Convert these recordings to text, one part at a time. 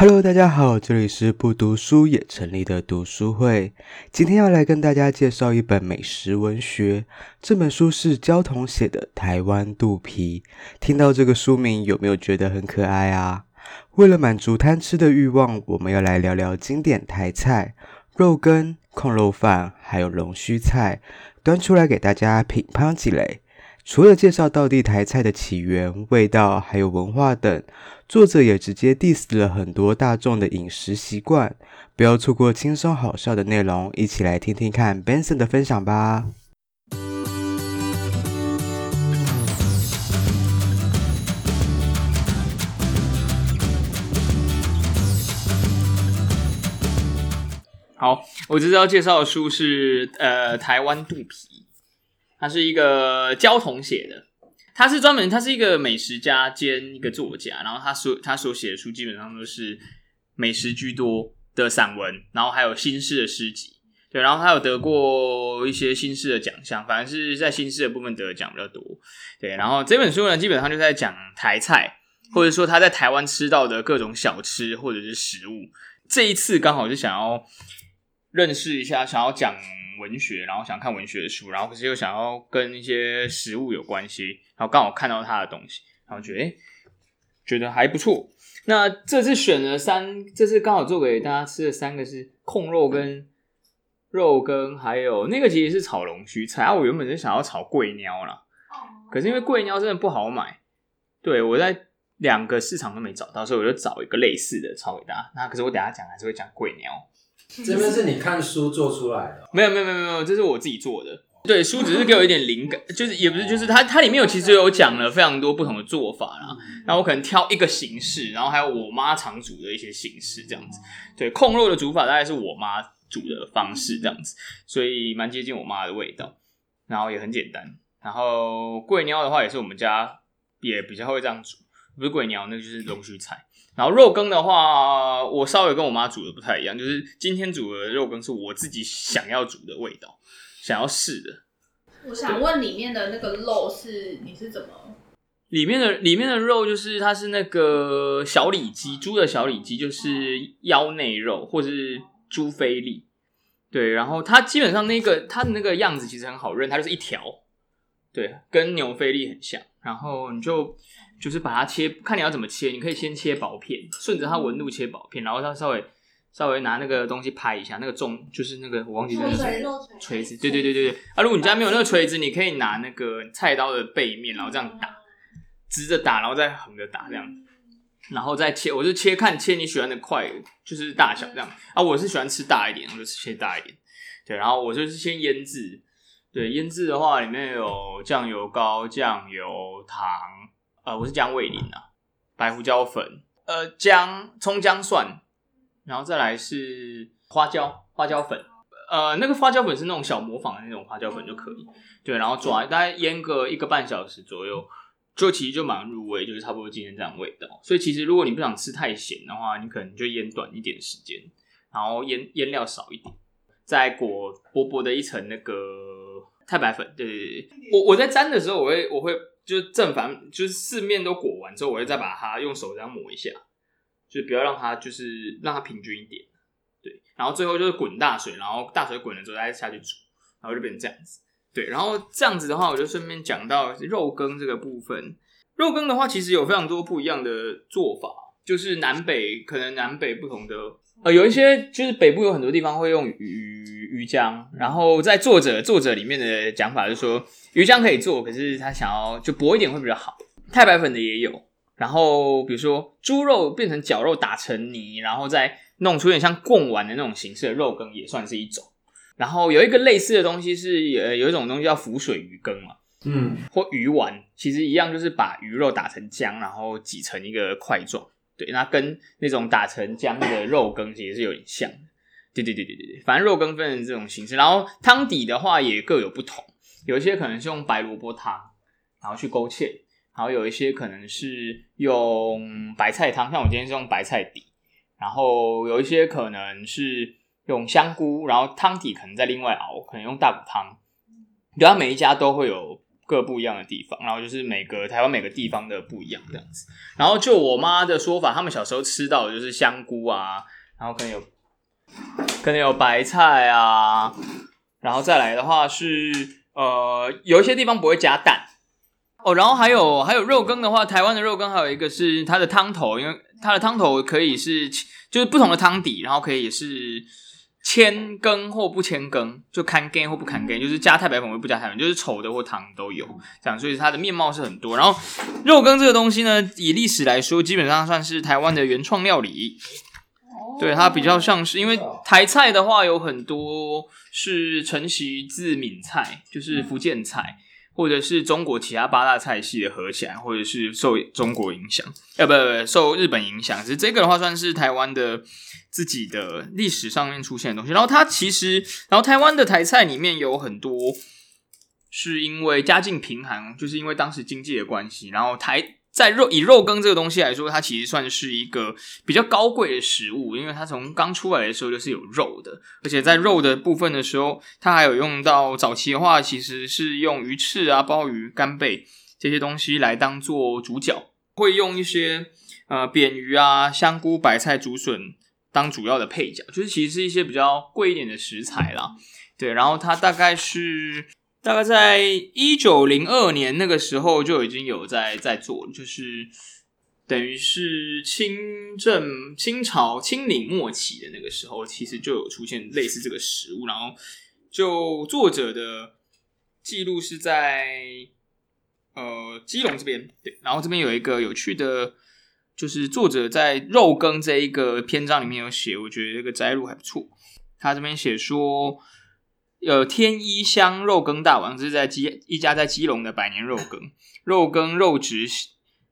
Hello，大家好，这里是不读书也成立的读书会。今天要来跟大家介绍一本美食文学，这本书是焦桐写的《台湾肚皮》。听到这个书名，有没有觉得很可爱啊？为了满足贪吃的欲望，我们要来聊聊经典台菜——肉羹、控肉饭，还有龙须菜，端出来给大家品尝几类。除了介绍道地台菜的起源、味道，还有文化等，作者也直接 diss 了很多大众的饮食习惯。不要错过轻松好笑的内容，一起来听听看 Benson 的分享吧。好，我这次要介绍的书是呃《台湾肚皮》。它是一个焦桐写的，他是专门，他是一个美食家兼一个作家，然后他所他所写的书基本上都是美食居多的散文，然后还有新诗的诗集，对，然后他有得过一些新诗的奖项，反正是在新诗的部分得奖比较多，对，然后这本书呢，基本上就在讲台菜，或者说他在台湾吃到的各种小吃或者是食物，这一次刚好是想要认识一下，想要讲。文学，然后想看文学的书，然后可是又想要跟一些食物有关系，然后刚好看到他的东西，然后觉得诶觉得还不错。那这次选了三，这次刚好做给大家吃的三个是控肉跟肉羹，还有那个其实是炒龙须菜啊。我原本是想要炒桂鸟啦，可是因为桂鸟真的不好买，对，我在两个市场都没找到，所以我就找一个类似的炒给大家。那可是我等下讲还是会讲桂鸟。这边是你看书做出来的？没有没有没有没有，这是我自己做的。对，书只是给我一点灵感，就是也不是，就是它它里面有其实有讲了非常多不同的做法啦。然后我可能挑一个形式，然后还有我妈常煮的一些形式这样子。对，控肉的煮法大概是我妈煮的方式这样子，所以蛮接近我妈的味道，然后也很简单。然后桂鸟的话也是我们家也比较会这样煮，不是桂鸟，那就是龙须菜。然后肉羹的话，我稍微跟我妈煮的不太一样，就是今天煮的肉羹是我自己想要煮的味道，想要试的。我想问里面的那个肉是你是怎么？里面的里面的肉就是它是那个小里脊，猪的小里脊就是腰内肉或者是猪菲力，对，然后它基本上那个它的那个样子其实很好认，它就是一条，对，跟牛菲力很像，然后你就。就是把它切，看你要怎么切，你可以先切薄片，顺着它纹路切薄片，然后它稍微稍微拿那个东西拍一下，那个重就是那个我忘记那个锤子，对对对对对。啊，如果你家没有那个锤子，你可以拿那个菜刀的背面，然后这样打，直着打，然后再横着打这样，然后再切，我就切看切你喜欢的块，就是大小这样。啊，我是喜欢吃大一点，我就切大一点。对，然后我就是先腌制，对，腌制的话里面有酱油膏、酱油、糖。呃，我是姜味淋啊，白胡椒粉，呃，姜、葱、姜、蒜，然后再来是花椒，花椒粉，呃，那个花椒粉是那种小磨坊的那种花椒粉就可以，对，然后抓，大概腌个一个半小时左右，就其实就蛮入味，就是差不多今天这样味道。所以其实如果你不想吃太咸的话，你可能就腌短一点时间，然后腌腌料少一点，再裹薄薄的一层那个太白粉。对对对，我我在沾的时候，我会我会。就是正反，就是四面都裹完之后，我会再把它用手这样抹一下，就是不要让它就是让它平均一点，对。然后最后就是滚大水，然后大水滚了之后再下去煮，然后就变成这样子，对。然后这样子的话，我就顺便讲到肉羹这个部分。肉羹的话，其实有非常多不一样的做法，就是南北可能南北不同的。呃，有一些就是北部有很多地方会用鱼鱼浆，然后在作者作者里面的讲法就是说鱼浆可以做，可是他想要就薄一点会比较好。太白粉的也有，然后比如说猪肉变成绞肉打成泥，然后再弄出点像贡丸的那种形式的肉羹也算是一种。然后有一个类似的东西是呃有一种东西叫浮水鱼羹嘛，嗯，或鱼丸，其实一样就是把鱼肉打成浆，然后挤成一个块状。对，那跟那种打成浆的肉羹其实是有点像的。对对对对对，反正肉羹分成这种形式，然后汤底的话也各有不同，有一些可能是用白萝卜汤，然后去勾芡，然后有一些可能是用白菜汤，像我今天是用白菜底，然后有一些可能是用香菇，然后汤底可能再另外熬，可能用大骨汤。对，啊每一家都会有各不一样的地方，然后就是每个台湾每个地方的不一样这样子。然后就我妈的说法，他们小时候吃到的就是香菇啊，然后可能有可能有白菜啊，然后再来的话是呃有一些地方不会加蛋哦，然后还有还有肉羹的话，台湾的肉羹还有一个是它的汤头，因为它的汤头可以是就是不同的汤底，然后可以也是。千羹或不千羹，就看羹或不看羹，就是加太白粉或不加太白粉，就是稠的或汤都有这样，所以它的面貌是很多。然后肉羹这个东西呢，以历史来说，基本上算是台湾的原创料理。对，它比较像是因为台菜的话有很多是承袭自闽菜，就是福建菜，或者是中国其他八大菜系的合起来，或者是受中国影响，呃，不不，受日本影响。只是这个的话，算是台湾的。自己的历史上面出现的东西，然后它其实，然后台湾的台菜里面有很多是因为家境贫寒，就是因为当时经济的关系，然后台在肉以肉羹这个东西来说，它其实算是一个比较高贵的食物，因为它从刚出来的时候就是有肉的，而且在肉的部分的时候，它还有用到早期的话，其实是用鱼翅啊、鲍鱼、干贝这些东西来当做主角，会用一些呃扁鱼啊、香菇、白菜、竹笋。当主要的配角，就是其实是一些比较贵一点的食材啦，对，然后它大概是大概在一九零二年那个时候就已经有在在做，就是等于是清正清朝清领末期的那个时候，其实就有出现类似这个食物，然后就作者的记录是在呃基隆这边，对，然后这边有一个有趣的。就是作者在肉羹这一个篇章里面有写，我觉得这个摘录还不错。他这边写说，呃，天一香肉羹大王，这是在基一家在基隆的百年肉羹。肉羹肉质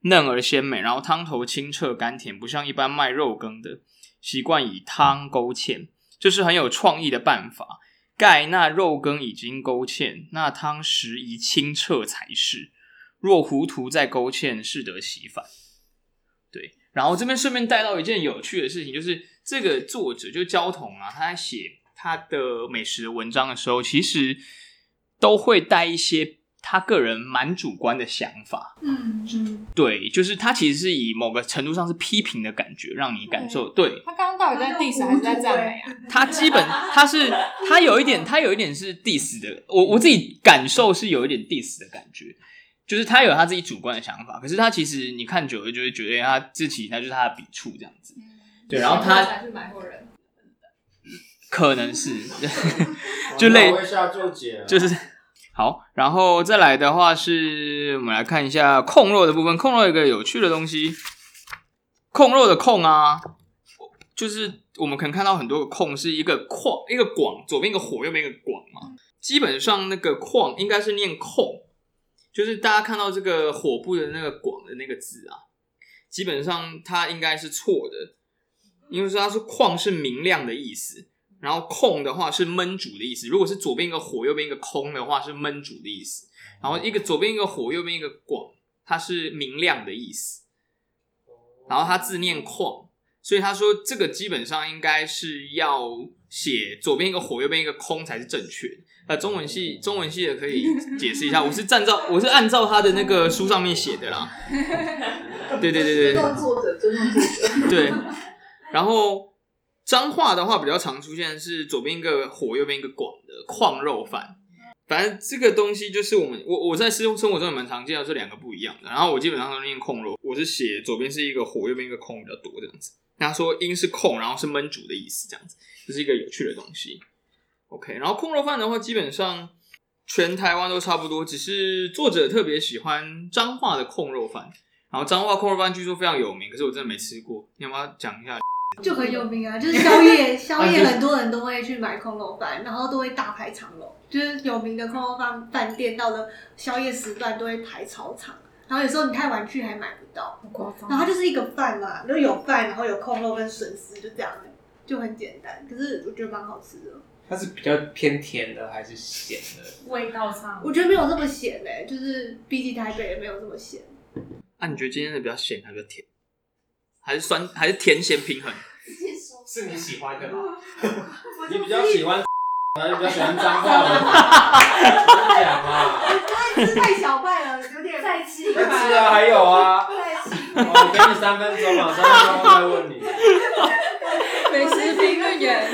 嫩而鲜美，然后汤头清澈甘甜，不像一般卖肉羹的习惯以汤勾芡，这是很有创意的办法。盖那肉羹已经勾芡，那汤实宜清澈才是。若糊涂再勾芡，适得其反。对，然后这边顺便带到一件有趣的事情，就是这个作者就焦桐啊，他在写他的美食的文章的时候，其实都会带一些他个人蛮主观的想法。嗯嗯，对，就是他其实是以某个程度上是批评的感觉，让你感受。对，对他刚刚到底在 diss 还是在赞美啊？他基本他是他有一点，他有一点是 diss 的，我我自己感受是有一点 diss 的感觉。就是他有他自己主观的想法，可是他其实你看久了就会觉得他自己那就是他的笔触这样子，对，然后他才是买货人，可能是，就类就是好，然后再来的话是我们来看一下控肉的部分，控肉有一个有趣的东西，控肉的控啊，就是我们可能看到很多个控是一个矿一个广，左边一个火，右边一个广嘛，基本上那个矿应该是念控。就是大家看到这个火部的那个“广”的那个字啊，基本上它应该是错的，因为说它是“旷”是明亮的意思，然后“空”的话是焖煮的意思。如果是左边一个火，右边一个空的话，是焖煮的意思。然后一个左边一个火，右边一个“广”，它是明亮的意思。然后它字念“旷”，所以他说这个基本上应该是要写左边一个火，右边一个空才是正确的。呃，中文系中文系的可以解释一下，我是按照我是按照他的那个书上面写的啦。对对对对，作者尊重作者。对，然后彰化的话比较常出现是左边一个火，右边一个广的矿肉饭。反正这个东西就是我们我我在生生活中也蛮常见的，这两个不一样的。然后我基本上都念控肉，我是写左边是一个火，右边一个空比较多这样子。他说“音是控”，然后是焖煮的意思，这样子，这是一个有趣的东西。OK，然后控肉饭的话，基本上全台湾都差不多，只是作者特别喜欢彰化的控肉饭。然后彰化控肉饭据说非常有名，可是我真的没吃过，你要不要讲一下？就很有名啊，就是宵夜，宵夜很多人都会去买空楼饭，然后都会大排长龙，就是有名的空楼饭饭店，到了宵夜时段都会排超长，然后有时候你太晚去还买不到。然后它就是一个饭嘛，就有饭，然后有空肉跟笋丝，就这样，就很简单，可是我觉得蛮好吃的。它是比较偏甜的还是咸的？味道上，我觉得没有这么咸嘞，就是比起台北也没有这么咸。啊，你觉得今天的比较咸还是比较甜？还是酸？还是甜咸平衡？是你喜欢的吗？你比较喜欢还是比较喜欢脏话太小块了，有点再吃一再吃啊，还有啊，我给你三分钟嘛，三分钟后再问你。美食评论员，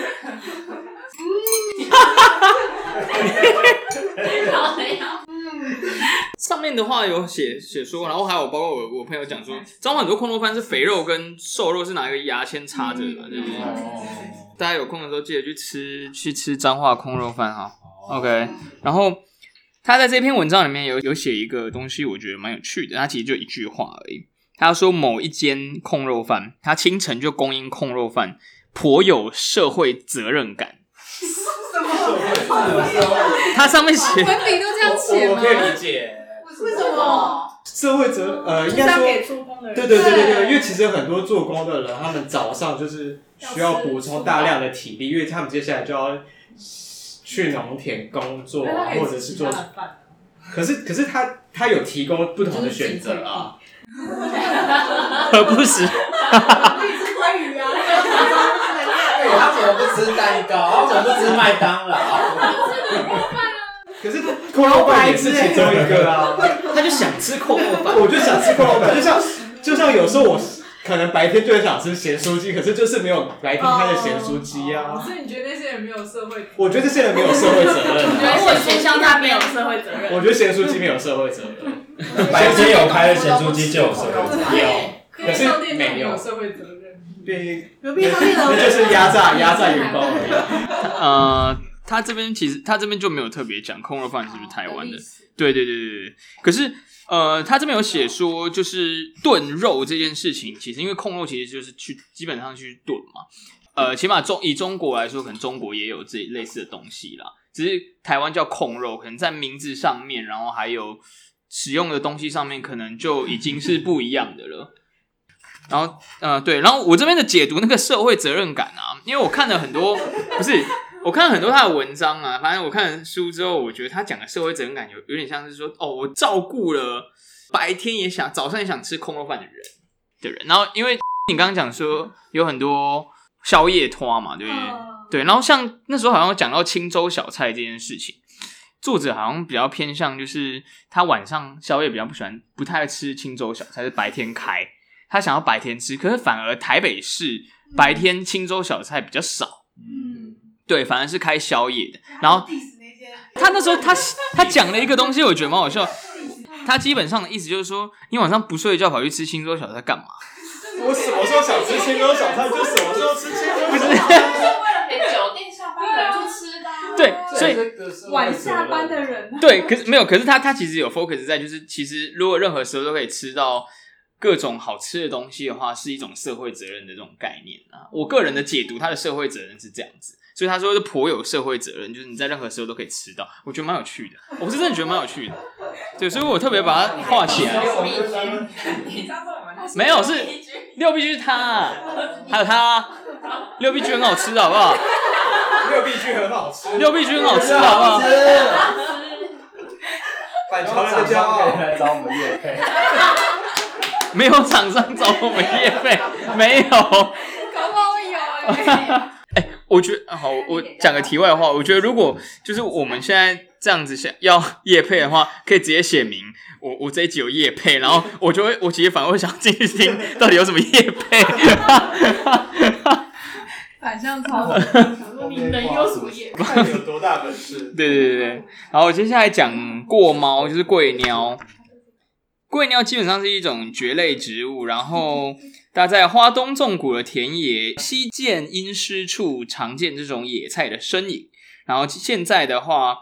上面的话有写写说，然后还有包括我我朋友讲说，彰化很多空肉饭是肥肉跟瘦肉是拿一个牙签插着的嘛，对不对？大家有空的时候记得去吃去吃彰化空肉饭哈。OK，然后他在这篇文章里面有有写一个东西，我觉得蛮有趣的。他其实就一句话而已，他说某一间控肉饭，他清晨就供应控肉饭，颇有 社会责任感。他上面写文笔都这样写吗？我可以理解。为什么？社会责呃，应该说给出工的人。对对对对对，因为其实很多做工的人，他们早上就是需要补充大量的体力，因为他们接下来就要去农田工作啊，或者是做。可是可是他他有提供不同的选择啊，何不食？可以吃鲑鱼啊，对，他怎么不吃蛋糕？他怎么不吃麦当劳？可是扣肉饭也是其中一个啊。他就想吃扣肉饭。我就想吃扣肉饭，就像就像有时候我可能白天就很想吃咸酥鸡，可是就是没有白天开的咸酥鸡啊。所以你觉得那些人没有社会？我觉得这些人没有社会责任我觉得学校他没有社会责任。我觉得咸酥鸡没有社会责任。白天有开的咸酥鸡就有社会责任。有，可是没有有社会责任。对，隔壁商店的那就是压榨压榨员工而已。呃，他这边其实他这边就没有特别讲控肉饭是不是台湾的。对对对对对，可是呃，他这边有写说，就是炖肉这件事情，其实因为控肉其实就是去基本上去炖嘛，呃，起码中以中国来说，可能中国也有这类似的东西啦，只是台湾叫控肉，可能在名字上面，然后还有使用的东西上面，可能就已经是不一样的了。然后呃，对，然后我这边的解读那个社会责任感啊，因为我看了很多，不是。我看了很多他的文章啊，反正我看了书之后，我觉得他讲的社会责任感有有点像是说，哦，我照顾了白天也想早上也想吃空肉饭的人的人。然后因为你刚刚讲说有很多宵夜拖嘛，对不对？对。然后像那时候好像讲到青州小菜这件事情，作者好像比较偏向就是他晚上宵夜比较不喜欢，不太爱吃青州小菜，是白天开，他想要白天吃，可是反而台北市白天青州小菜比较少。嗯。对，反而是开宵夜的。然后他那时候他他讲了一个东西，我觉得蛮好笑。他基本上的意思就是说，你晚上不睡觉跑去吃青州小菜干嘛？我什么时候想吃青州小菜就什么时候吃青州小菜。是为了给酒店下班的人去吃的。对，所以晚下班的人。对，可是没有，可是他他其实有 focus 在，就是其实如果任何时候都可以吃到各种好吃的东西的话，是一种社会责任的这种概念啊。我个人的解读，他的社会责任是这样子。所以他说是颇有社会责任，就是你在任何时候都可以吃到，我觉得蛮有趣的，我是真的觉得蛮有趣的，对，所以我特别把它画起来。没有，是六必居是他，还有他，六必居很好吃的，好不好？六必居很好吃，六必居很好吃，好不好？板桥的骄傲找我们叶配，没有厂商找我们叶配，没有哎。哎，我觉得好，我讲个题外话，我觉得如果就是我们现在这样子想要业配的话，可以直接写明我我这一集有业配，然后我就会我其实反而会想进去听到底有什么业配。反向操作，你能有什么业配？看你有多大本事。对对对对，然后接下来讲过猫，就是贵鸟。贵鸟基本上是一种蕨类植物，然后。大家在花东纵谷的田野、西涧阴湿处常见这种野菜的身影。然后现在的话，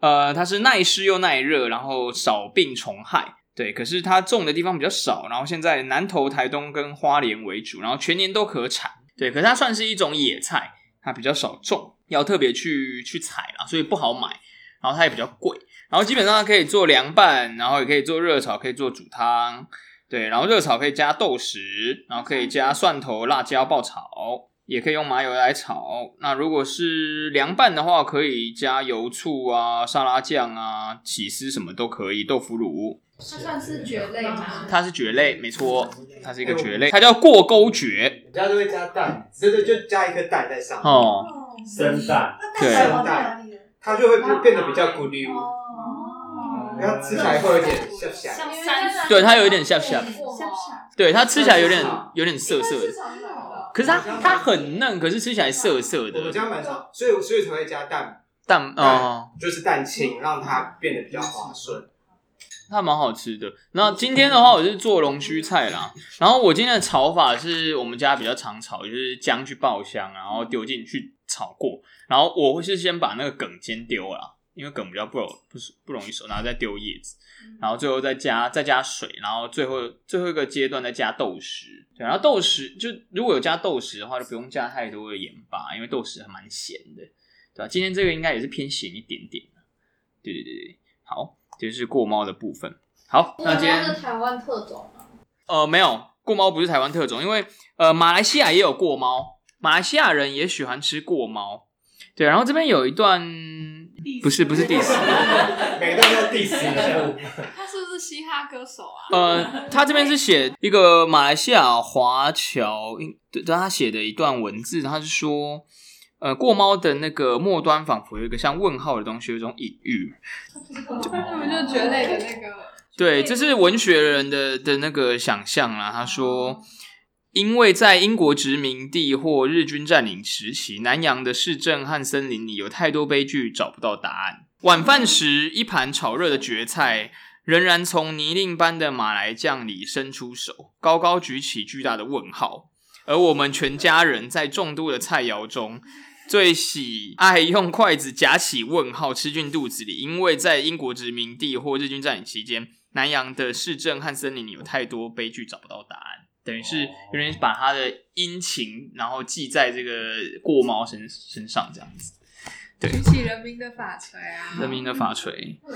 呃，它是耐湿又耐热，然后少病虫害。对，可是它种的地方比较少。然后现在南投、台东跟花莲为主，然后全年都可产。对，可是它算是一种野菜，它比较少种，要特别去去采啦，所以不好买。然后它也比较贵。然后基本上可以做凉拌，然后也可以做热炒，可以做煮汤。对，然后热炒可以加豆豉，然后可以加蒜头、辣椒爆炒，也可以用麻油来炒。那如果是凉拌的话，可以加油醋啊、沙拉酱啊、起司什么都可以，豆腐乳。它算是蕨类吗？它是蕨类，没错，它是一个蕨类，它叫过沟蕨。人家都会加蛋，对对，就加一颗蛋在上面，哦，生蛋，对生蛋，它就会变得比较咕溜，哦，然后吃起来会有点涩涩。对，它有一点下下，对，它吃起来有点有点涩涩的，可是它它很嫩，可是吃起来涩涩我们的。家蛮常，所以所以才会加蛋，蛋哦，就是蛋清，让它变得比较滑顺。它蛮好吃的。那今天的话，我是做龙须菜啦。然后我今天的炒法是我们家比较常炒，就是姜去爆香，然后丢进去炒过。然后我会是先把那个梗先丢了，因为梗比较不容不是不容易熟，然后再丢叶子，然后最后再加再加水，然后最后最后一个阶段再加豆豉。对，然后豆豉就如果有加豆豉的话，就不用加太多的盐巴，因为豆豉还蛮咸的，对吧？今天这个应该也是偏咸一点点的。对对对对，好。就是过猫的部分。好，那今天是台湾特种吗？呃，没有，过猫不是台湾特种，因为呃，马来西亚也有过猫，马来西亚人也喜欢吃过猫。对，然后这边有一段，不是不 是 diss，每段都 diss 他是不是嘻哈歌手啊？呃，他这边是写一个马来西亚华侨，对，他写的一段文字，他是说。呃，过猫的那个末端仿佛有一个像问号的东西，有一种隐喻。他们就蕨类的那个。对，这是文学人的的那个想象啦。他说，因为在英国殖民地或日军占领时期，南洋的市镇和森林里有太多悲剧，找不到答案。晚饭时，一盘炒热的蕨菜仍然从泥泞般的马来酱里伸出手，高高举起巨大的问号。而我们全家人在众多的菜肴中，最喜爱用筷子夹起问号吃进肚子里，因为在英国殖民地或日军占领期间，南洋的市镇和森林里有太多悲剧找不到答案，等于是有人把他的殷勤，然后记在这个过猫身身上，这样子。对，举起人民的法锤啊！人民的法锤。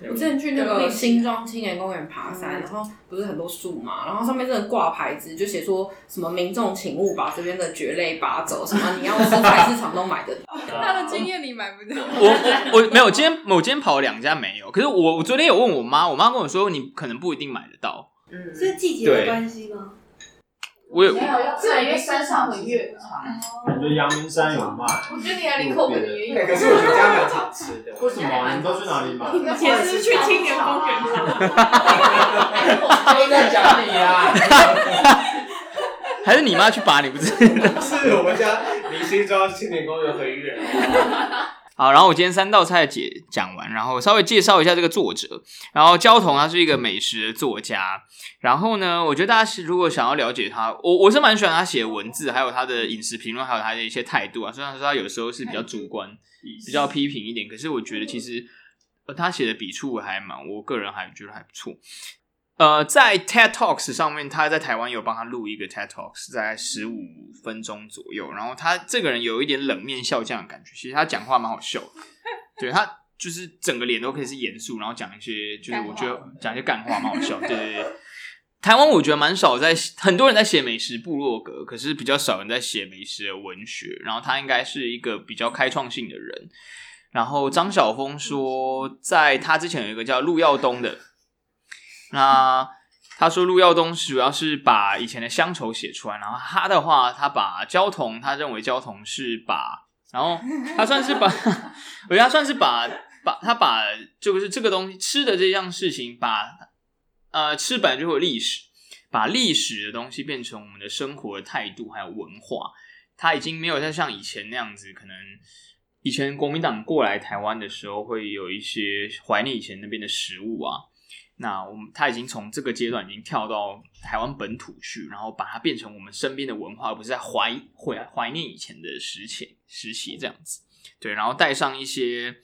我之前去那个新庄青年公园爬山，然后不是很多树嘛，然后上面真的挂牌子，就写说什么民众请勿把这边的蕨类拔走，什么你要吃菜市场都买得到。他的经验你买不到。我我我没有，今天我今天跑了两家没有，可是我我昨天有问我妈，我妈跟我说你可能不一定买得到，嗯，是季节的关系吗？我也，没有，要在因为山上很远啊。感觉阳明山有卖。我觉得你还林口的也有。可是我觉得家蛮常吃的。为什么？你们都去哪里买？也是去青年公园。都在讲你啊！还是你妈去拔？你不知道？是我们家离新庄青年公园很远。好，然后我今天三道菜解讲完，然后稍微介绍一下这个作者。然后焦桐他是一个美食的作家。然后呢，我觉得大家如果想要了解他，我我是蛮喜欢他写文字，还有他的饮食评论，还有他的一些态度啊。虽然说他有时候是比较主观、比较批评一点，可是我觉得其实他写的笔触还蛮，我个人还觉得还不错。呃，在 TED Talks 上面，他在台湾有帮他录一个 TED Talks，在十五分钟左右。然后他这个人有一点冷面笑匠的感觉，其实他讲话蛮好笑的。对，他就是整个脸都可以是严肃，然后讲一些就是我觉得讲一些干话蛮好笑。对对对，台湾我觉得蛮少在很多人在写美食部落格，可是比较少人在写美食的文学。然后他应该是一个比较开创性的人。然后张晓峰说，在他之前有一个叫陆耀东的。那他说陆耀东主要是把以前的乡愁写出来，然后他的话，他把焦桐，他认为焦桐是把，然后他算是把，我觉得他算是把把他把就是这个东西吃的这样事情，把呃吃本来就会有历史，把历史的东西变成我们的生活的态度还有文化，他已经没有再像以前那样子，可能以前国民党过来台湾的时候会有一些怀念以前那边的食物啊。那我们他已经从这个阶段已经跳到台湾本土去，然后把它变成我们身边的文化，而不是在怀怀怀念以前的时前时期这样子。对，然后带上一些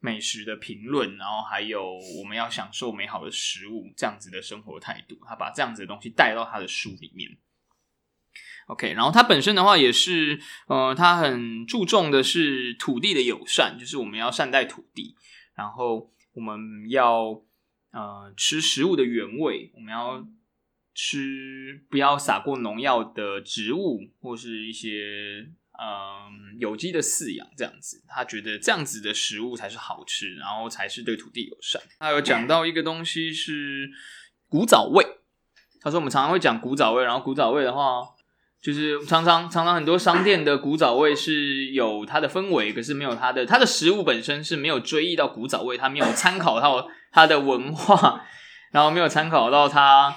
美食的评论，然后还有我们要享受美好的食物这样子的生活态度，他把这样子的东西带到他的书里面。OK，然后他本身的话也是，呃，他很注重的是土地的友善，就是我们要善待土地，然后我们要。呃，吃食物的原味，我们要吃不要撒过农药的植物，或是一些嗯、呃、有机的饲养这样子。他觉得这样子的食物才是好吃，然后才是对土地友善。他有讲到一个东西是古早味，他说我们常常会讲古早味，然后古早味的话，就是常常常常很多商店的古早味是有它的氛围，可是没有它的它的食物本身是没有追忆到古早味，它没有参考到它的文化，然后没有参考到它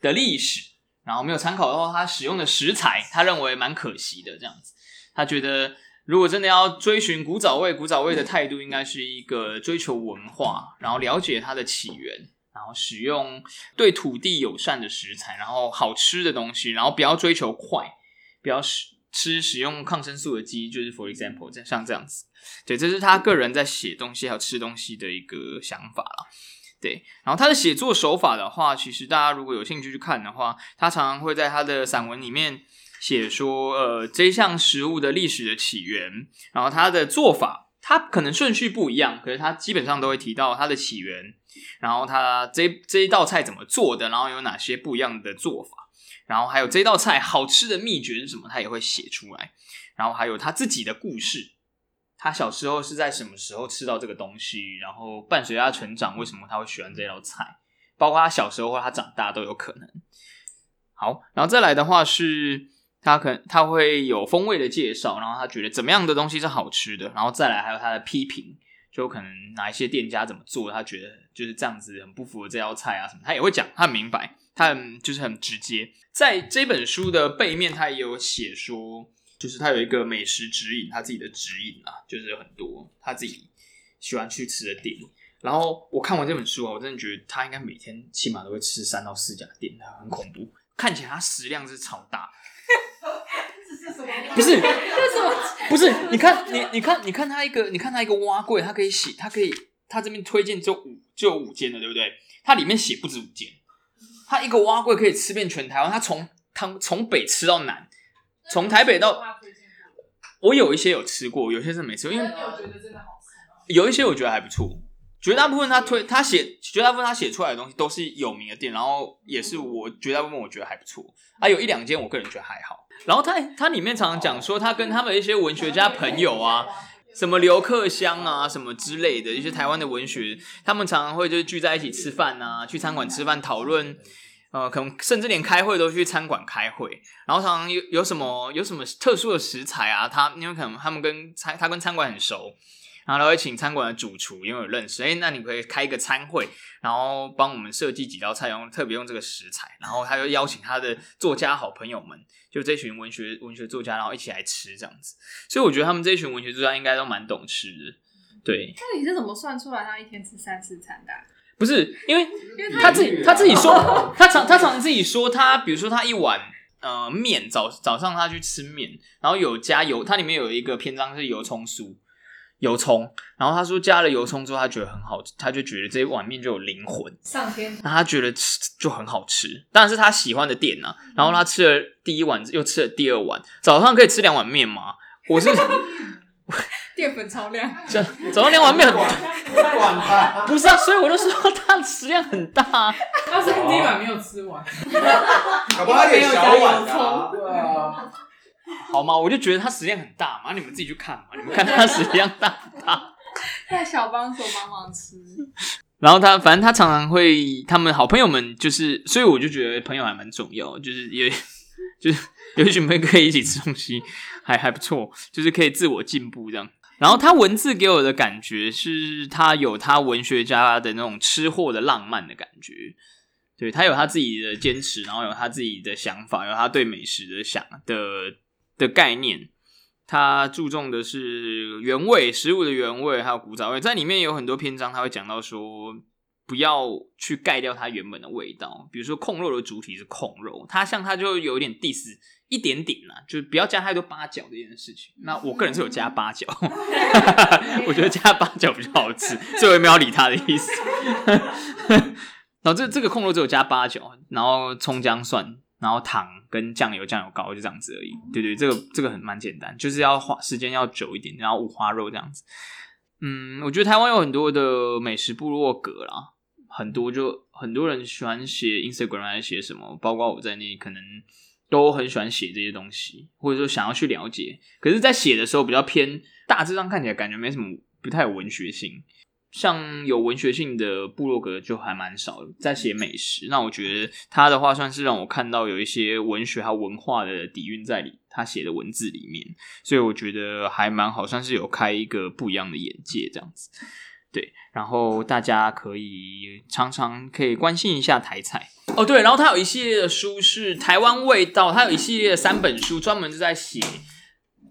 的历史，然后没有参考到它使用的食材，他认为蛮可惜的这样子。他觉得如果真的要追寻古早味，古早味的态度应该是一个追求文化，然后了解它的起源。然后使用对土地友善的食材，然后好吃的东西，然后不要追求快，不要使吃使用抗生素的鸡，就是 for example，像这样子，对，这是他个人在写东西还有吃东西的一个想法啦。对，然后他的写作手法的话，其实大家如果有兴趣去看的话，他常常会在他的散文里面写说，呃，这一项食物的历史的起源，然后他的做法，他可能顺序不一样，可是他基本上都会提到它的起源。然后他这这一道菜怎么做的，然后有哪些不一样的做法，然后还有这道菜好吃的秘诀是什么，他也会写出来。然后还有他自己的故事，他小时候是在什么时候吃到这个东西，然后伴随他成长，为什么他会喜欢这道菜，包括他小时候或他长大都有可能。好，然后再来的话是他可能他会有风味的介绍，然后他觉得怎么样的东西是好吃的，然后再来还有他的批评。就可能哪一些店家怎么做，他觉得就是这样子很不符合这道菜啊什么，他也会讲，他很明白，他很就是很直接。在这本书的背面，他也有写说，就是他有一个美食指引，他自己的指引啊，就是很多他自己喜欢去吃的店。然后我看完这本书啊，我真的觉得他应该每天起码都会吃三到四家店，很恐怖，看起来他食量是超大。不是，不是，你看，你你看，你看他一个，你看他一个挖柜，他可以写，他可以，他这边推荐就五就有五间的，对不对？他里面写不止五间，他一个挖柜可以吃遍全台湾，他从他从北吃到南，从台北到，我有一些有吃过，有些是没吃过，因为有一些我觉得还不错，绝大部分他推他写，绝大部分他写出来的东西都是有名的店，然后也是我绝大部分我觉得还不错，啊，有一两间我个人觉得还好。然后他他里面常常讲说，他跟他们一些文学家朋友啊，什么刘克襄啊，什么之类的一些台湾的文学，他们常常会就是聚在一起吃饭啊，去餐馆吃饭讨论，呃，可能甚至连开会都去餐馆开会。然后常常有有什么有什么特殊的食材啊，他因为可能他们跟餐他跟餐馆很熟。然后他会请餐馆的主厨，因为有认识，哎，那你可以开一个餐会，然后帮我们设计几道菜，用特别用这个食材，然后他就邀请他的作家好朋友们，就这群文学文学作家，然后一起来吃这样子。所以我觉得他们这群文学作家应该都蛮懂吃的，对。那你是怎么算出来他一天吃三四餐的啊？不是，因为他自己他自己说，他常他常自己说，他比如说他一碗呃面，早早上他去吃面，然后有加油，它里面有一个篇章是油葱酥。油葱，然后他说加了油葱之后，他觉得很好吃，他就觉得这一碗面就有灵魂，上天。那他觉得吃就很好吃，当然是他喜欢的店呐、啊。然后他吃了第一碗，又吃了第二碗，早上可以吃两碗面吗？我是 淀粉超量，这早上两碗面很不是啊，所以我就说他的食量很大，他是第一碗没有吃完，搞不好他有小碗的，对啊。好吗？我就觉得他食量很大嘛，你们自己去看嘛。你们看他食量大不大？在小帮手帮忙吃。然后他反正他常常会，他们好朋友们就是，所以我就觉得朋友还蛮重要，就是有 就是有一群朋友可以一起吃东西，还还不错，就是可以自我进步这样。然后他文字给我的感觉是，他有他文学家的那种吃货的浪漫的感觉。对，他有他自己的坚持，然后有他自己的想法，有他对美食的想的。的概念，它注重的是原味食物的原味，还有古早味。在里面有很多篇章，他会讲到说，不要去盖掉它原本的味道。比如说，控肉的主体是控肉，它像它就有点 diss 一点点啦，就不要加太多八角这件事情。那我个人是有加八角，我觉得加八角比较好吃，所以我也没有理他的意思。然后这这个控肉只有加八角，然后葱姜蒜。然后糖跟酱油，酱油膏就这样子而已。对对，这个这个很蛮简单，就是要花时间要久一点。然后五花肉这样子，嗯，我觉得台湾有很多的美食部落格啦，很多就很多人喜欢写 Instagram 还是写什么，包括我在内，可能都很喜欢写这些东西，或者说想要去了解。可是，在写的时候比较偏大致上看起来感觉没什么，不太有文学性。像有文学性的部落格就还蛮少，在写美食。那我觉得他的话算是让我看到有一些文学还有文化的底蕴在里，他写的文字里面，所以我觉得还蛮好，算是有开一个不一样的眼界这样子。对，然后大家可以常常可以关心一下台菜哦。对，然后他有一系列的书是台湾味道，他有一系列的三本书，专门就在写。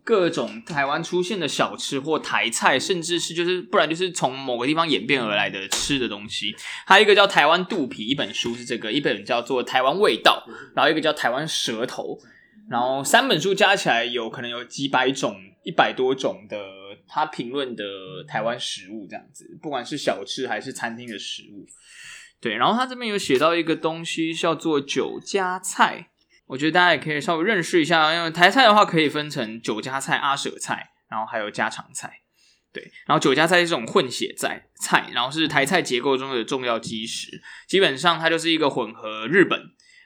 各种台湾出现的小吃或台菜，甚至是就是不然就是从某个地方演变而来的吃的东西。还有一个叫《台湾肚皮》，一本书是这个，一本叫做《台湾味道》，然后一个叫《台湾舌头》，然后三本书加起来有可能有几百种、一百多种的他评论的台湾食物这样子，不管是小吃还是餐厅的食物。对，然后他这边有写到一个东西叫做酒家菜。我觉得大家也可以稍微认识一下，因为台菜的话可以分成酒家菜、阿舍菜，然后还有家常菜。对，然后酒家菜是这种混血菜菜，然后是台菜结构中的重要基石。基本上它就是一个混合日本、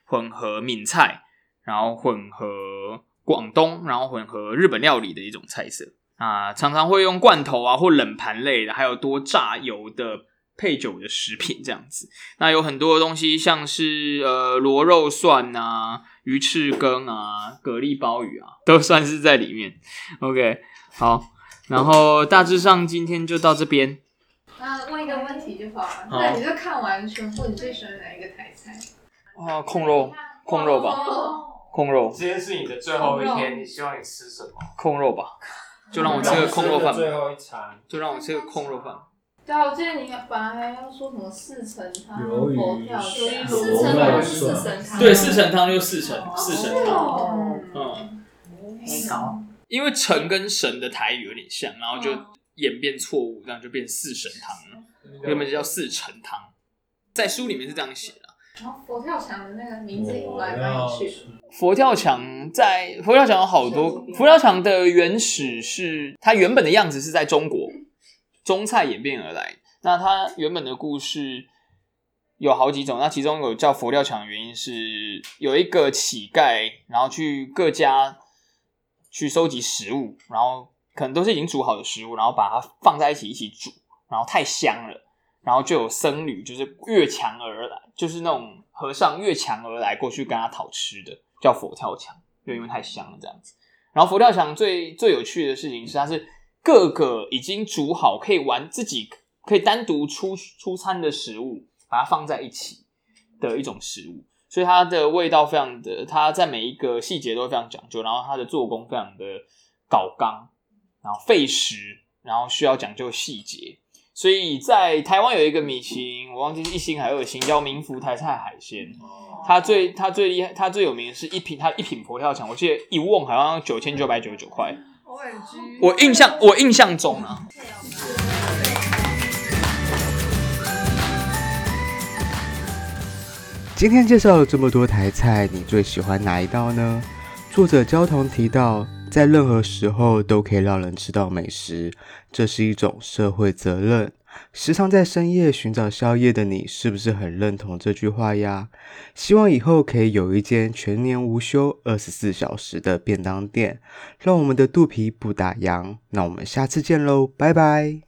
混合闽菜，然后混合广东，然后混合日本料理的一种菜色啊。常常会用罐头啊或冷盘类的，还有多炸油的配酒的食品这样子。那有很多的东西，像是呃螺肉蒜啊。鱼翅羹啊，蛤蜊鲍鱼啊，都算是在里面。OK，好，然后大致上今天就到这边。那问一个问题就好了。那你就看完全部，你最喜欢哪一个台菜？啊，控肉，控肉吧，控肉。今天是你的最后一天，你希望你吃什么？控肉吧，就让我吃个控肉饭。最后一餐，就让我吃个控肉饭。对啊，我记得你本来还要说什么四神汤、佛跳墙、四神汤、四神汤。对，四神汤就四神，四神汤。嗯，很高。因为神跟神的台语有点像，然后就演变错误，这样就变四神汤了。原本就叫四神汤，在书里面是这样写的。然后佛跳墙的那个名字也蛮有趣。佛跳墙在佛跳墙有好多，佛跳墙的原始是它原本的样子是在中国。中菜演变而来，那它原本的故事有好几种，那其中有叫佛跳墙的原因是有一个乞丐，然后去各家去收集食物，然后可能都是已经煮好的食物，然后把它放在一起一起煮，然后太香了，然后就有僧侣就是越墙而来，就是那种和尚越墙而来过去跟他讨吃的，叫佛跳墙，就因为太香了这样子。然后佛跳墙最最有趣的事情是它是。各个已经煮好可以玩自己可以单独出出餐的食物，把它放在一起的一种食物，所以它的味道非常的，它在每一个细节都非常讲究，然后它的做工非常的搞刚，然后费时，然后需要讲究细节，所以在台湾有一个米其林，我忘记是一星还是二星，叫明福台菜海鲜，它最它最厉害，它最有名的是一品，它一品佛跳墙，我记得一瓮好像九千九百九十九块。我印象，我印象中啊。今天介绍了这么多台菜，你最喜欢哪一道呢？作者焦桐提到，在任何时候都可以让人吃到美食，这是一种社会责任。时常在深夜寻找宵夜的你，是不是很认同这句话呀？希望以后可以有一间全年无休、二十四小时的便当店，让我们的肚皮不打烊。那我们下次见喽，拜拜。